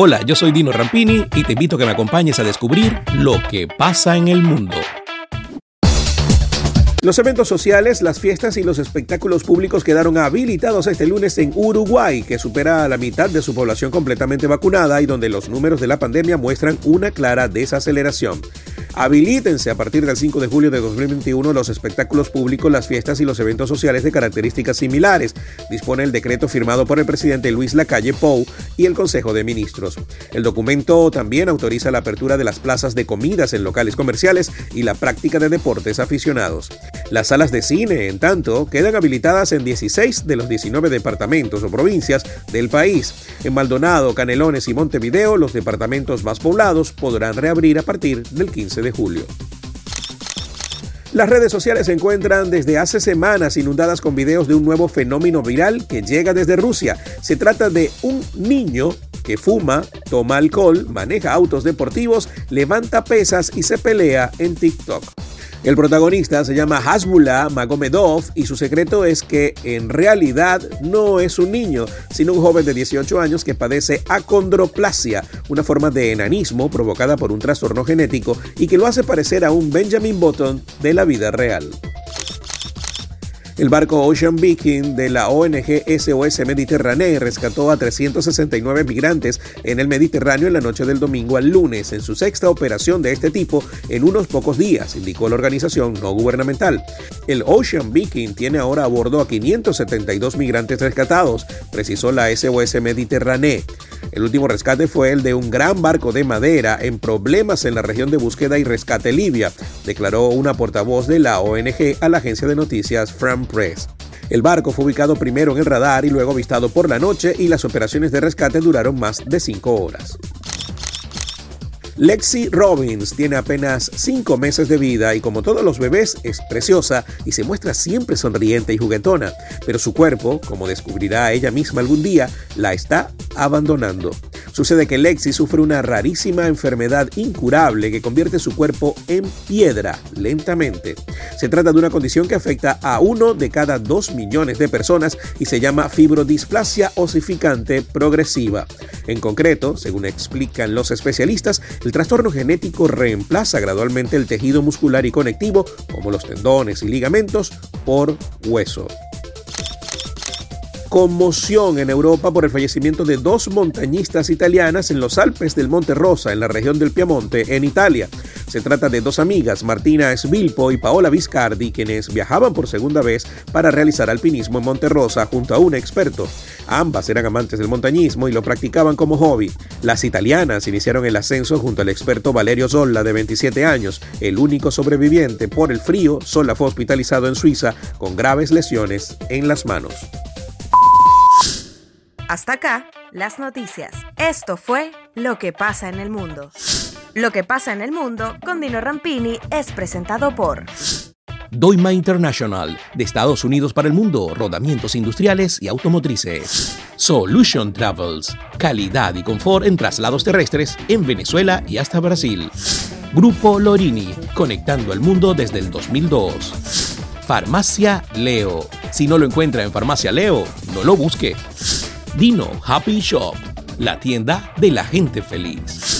Hola, yo soy Dino Rampini y te invito a que me acompañes a descubrir lo que pasa en el mundo. Los eventos sociales, las fiestas y los espectáculos públicos quedaron habilitados este lunes en Uruguay, que supera a la mitad de su población completamente vacunada y donde los números de la pandemia muestran una clara desaceleración. Habilítense a partir del 5 de julio de 2021 los espectáculos públicos, las fiestas y los eventos sociales de características similares, dispone el decreto firmado por el presidente Luis Lacalle Pou y el Consejo de Ministros. El documento también autoriza la apertura de las plazas de comidas en locales comerciales y la práctica de deportes aficionados. Las salas de cine, en tanto, quedan habilitadas en 16 de los 19 departamentos o provincias del país. En Maldonado, Canelones y Montevideo, los departamentos más poblados podrán reabrir a partir del 15 de julio. Las redes sociales se encuentran desde hace semanas inundadas con videos de un nuevo fenómeno viral que llega desde Rusia. Se trata de un niño que fuma, toma alcohol, maneja autos deportivos, levanta pesas y se pelea en TikTok. El protagonista se llama Hasbullah Magomedov y su secreto es que en realidad no es un niño, sino un joven de 18 años que padece acondroplasia, una forma de enanismo provocada por un trastorno genético y que lo hace parecer a un Benjamin Button de la vida real. El barco Ocean Viking de la ONG SOS Mediterránea rescató a 369 migrantes en el Mediterráneo en la noche del domingo al lunes, en su sexta operación de este tipo en unos pocos días, indicó la organización no gubernamental. El Ocean Viking tiene ahora a bordo a 572 migrantes rescatados, precisó la SOS Mediterránea. El último rescate fue el de un gran barco de madera en problemas en la región de búsqueda y rescate Libia, declaró una portavoz de la ONG a la agencia de noticias Fram Press. El barco fue ubicado primero en el radar y luego avistado por la noche y las operaciones de rescate duraron más de cinco horas. Lexi Robbins tiene apenas 5 meses de vida y como todos los bebés es preciosa y se muestra siempre sonriente y juguetona, pero su cuerpo, como descubrirá ella misma algún día, la está abandonando. Sucede que Lexi sufre una rarísima enfermedad incurable que convierte su cuerpo en piedra lentamente. Se trata de una condición que afecta a uno de cada dos millones de personas y se llama fibrodisplasia osificante progresiva. En concreto, según explican los especialistas, el trastorno genético reemplaza gradualmente el tejido muscular y conectivo, como los tendones y ligamentos, por hueso conmoción en Europa por el fallecimiento de dos montañistas italianas en los Alpes del Monte Rosa, en la región del Piamonte, en Italia. Se trata de dos amigas, Martina Svilpo y Paola Viscardi, quienes viajaban por segunda vez para realizar alpinismo en Monte Rosa junto a un experto. Ambas eran amantes del montañismo y lo practicaban como hobby. Las italianas iniciaron el ascenso junto al experto Valerio Zolla, de 27 años. El único sobreviviente por el frío, Zolla fue hospitalizado en Suiza con graves lesiones en las manos. Hasta acá, las noticias. Esto fue Lo que pasa en el mundo. Lo que pasa en el mundo con Dino Rampini es presentado por Doima International, de Estados Unidos para el mundo, rodamientos industriales y automotrices. Solution Travels, calidad y confort en traslados terrestres en Venezuela y hasta Brasil. Grupo Lorini, conectando al mundo desde el 2002. Farmacia Leo. Si no lo encuentra en Farmacia Leo, no lo busque. Dino Happy Shop, la tienda de la gente feliz.